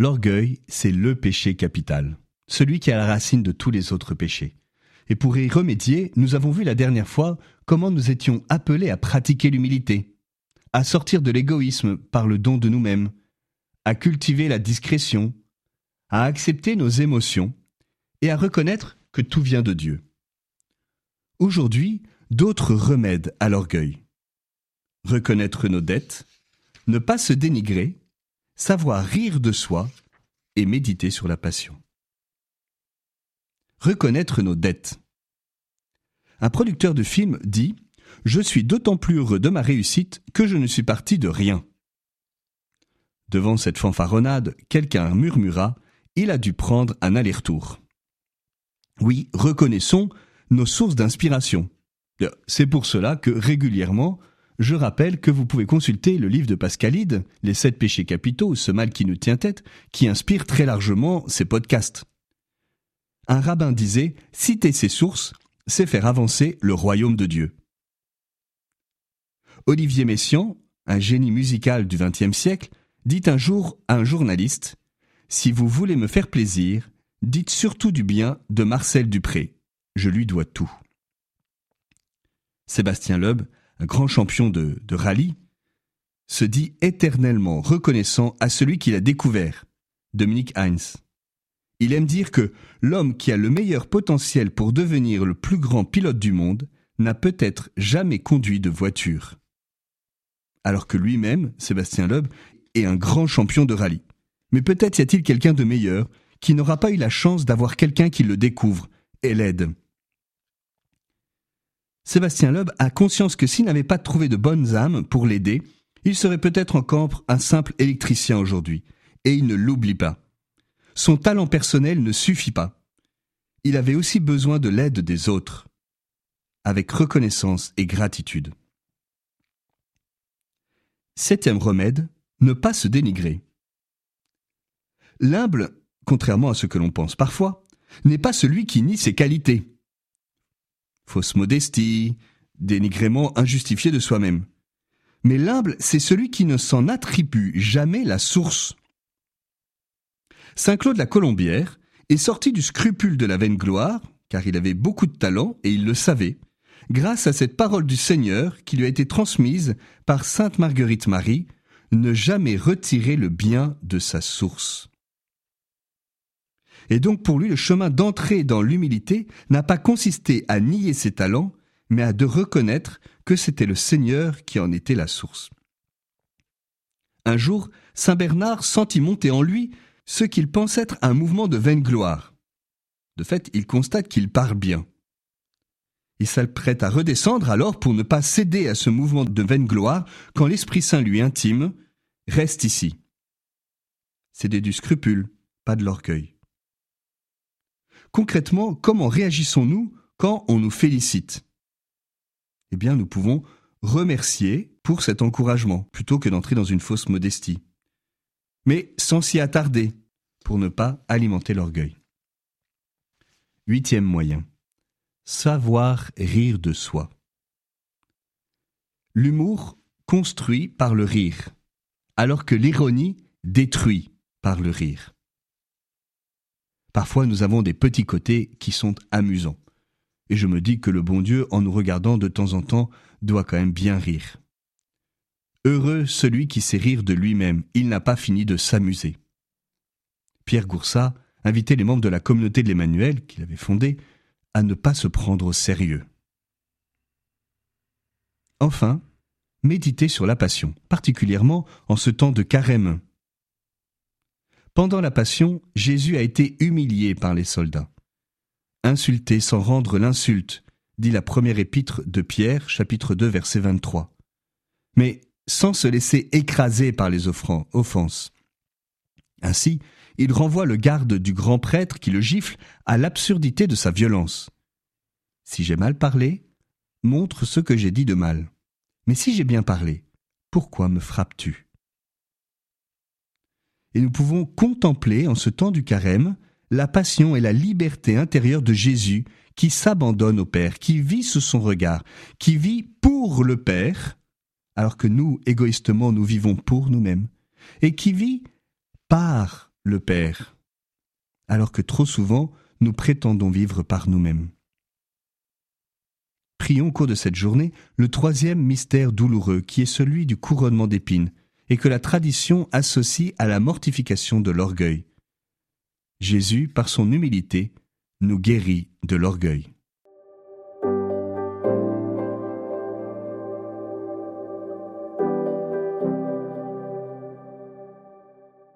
L'orgueil, c'est le péché capital, celui qui à la racine de tous les autres péchés. Et pour y remédier, nous avons vu la dernière fois comment nous étions appelés à pratiquer l'humilité, à sortir de l'égoïsme par le don de nous-mêmes, à cultiver la discrétion, à accepter nos émotions et à reconnaître que tout vient de Dieu. Aujourd'hui, d'autres remèdes à l'orgueil. Reconnaître nos dettes, ne pas se dénigrer, savoir rire de soi méditer sur la passion. Reconnaître nos dettes. Un producteur de film dit Je suis d'autant plus heureux de ma réussite que je ne suis parti de rien. Devant cette fanfaronnade, quelqu'un murmura Il a dû prendre un aller-retour. Oui, reconnaissons nos sources d'inspiration. C'est pour cela que régulièrement, je rappelle que vous pouvez consulter le livre de Pascalide, Les sept péchés capitaux, ce mal qui nous tient tête, qui inspire très largement ces podcasts. Un rabbin disait Citer ses sources, c'est faire avancer le royaume de Dieu. Olivier Messiaen, un génie musical du XXe siècle, dit un jour à un journaliste Si vous voulez me faire plaisir, dites surtout du bien de Marcel Dupré. Je lui dois tout. Sébastien Loeb un grand champion de, rallye, se dit éternellement reconnaissant à celui qu'il a découvert, Dominique Heinz. Il aime dire que l'homme qui a le meilleur potentiel pour devenir le plus grand pilote du monde n'a peut-être jamais conduit de voiture. Alors que lui-même, Sébastien Loeb, est un grand champion de rallye. Mais peut-être y a-t-il quelqu'un de meilleur qui n'aura pas eu la chance d'avoir quelqu'un qui le découvre et l'aide. Sébastien Loeb a conscience que s'il n'avait pas trouvé de bonnes âmes pour l'aider, il serait peut-être encore un simple électricien aujourd'hui. Et il ne l'oublie pas. Son talent personnel ne suffit pas. Il avait aussi besoin de l'aide des autres, avec reconnaissance et gratitude. Septième remède, ne pas se dénigrer. L'humble, contrairement à ce que l'on pense parfois, n'est pas celui qui nie ses qualités fausse modestie, dénigrement injustifié de soi-même. Mais l'humble, c'est celui qui ne s'en attribue jamais la source. Saint Claude la Colombière est sorti du scrupule de la vaine gloire, car il avait beaucoup de talent et il le savait, grâce à cette parole du Seigneur qui lui a été transmise par Sainte Marguerite Marie, ne jamais retirer le bien de sa source. Et donc pour lui, le chemin d'entrée dans l'humilité n'a pas consisté à nier ses talents, mais à de reconnaître que c'était le Seigneur qui en était la source. Un jour, Saint Bernard sentit monter en lui ce qu'il pense être un mouvement de vaine gloire. De fait, il constate qu'il parle bien. Il s'apprête à redescendre alors pour ne pas céder à ce mouvement de vaine gloire quand l'Esprit Saint lui intime Reste ici. Céder du scrupule, pas de l'orgueil. Concrètement, comment réagissons-nous quand on nous félicite? Eh bien, nous pouvons remercier pour cet encouragement, plutôt que d'entrer dans une fausse modestie. Mais sans s'y attarder, pour ne pas alimenter l'orgueil. Huitième moyen. Savoir rire de soi. L'humour construit par le rire, alors que l'ironie détruit par le rire. Parfois nous avons des petits côtés qui sont amusants. Et je me dis que le bon Dieu, en nous regardant de temps en temps, doit quand même bien rire. Heureux celui qui sait rire de lui-même, il n'a pas fini de s'amuser. Pierre Goursat invitait les membres de la communauté de l'Emmanuel, qu'il avait fondée, à ne pas se prendre au sérieux. Enfin, méditer sur la passion, particulièrement en ce temps de carême, pendant la Passion, Jésus a été humilié par les soldats. Insulté sans rendre l'insulte, dit la première épître de Pierre, chapitre 2, verset 23. Mais sans se laisser écraser par les offenses. Ainsi, il renvoie le garde du grand prêtre qui le gifle à l'absurdité de sa violence. Si j'ai mal parlé, montre ce que j'ai dit de mal. Mais si j'ai bien parlé, pourquoi me frappes-tu? Et nous pouvons contempler en ce temps du carême la passion et la liberté intérieure de Jésus qui s'abandonne au Père, qui vit sous son regard, qui vit pour le Père, alors que nous, égoïstement, nous vivons pour nous-mêmes, et qui vit par le Père, alors que trop souvent nous prétendons vivre par nous-mêmes. Prions au cours de cette journée le troisième mystère douloureux qui est celui du couronnement d'épines et que la tradition associe à la mortification de l'orgueil. Jésus, par son humilité, nous guérit de l'orgueil.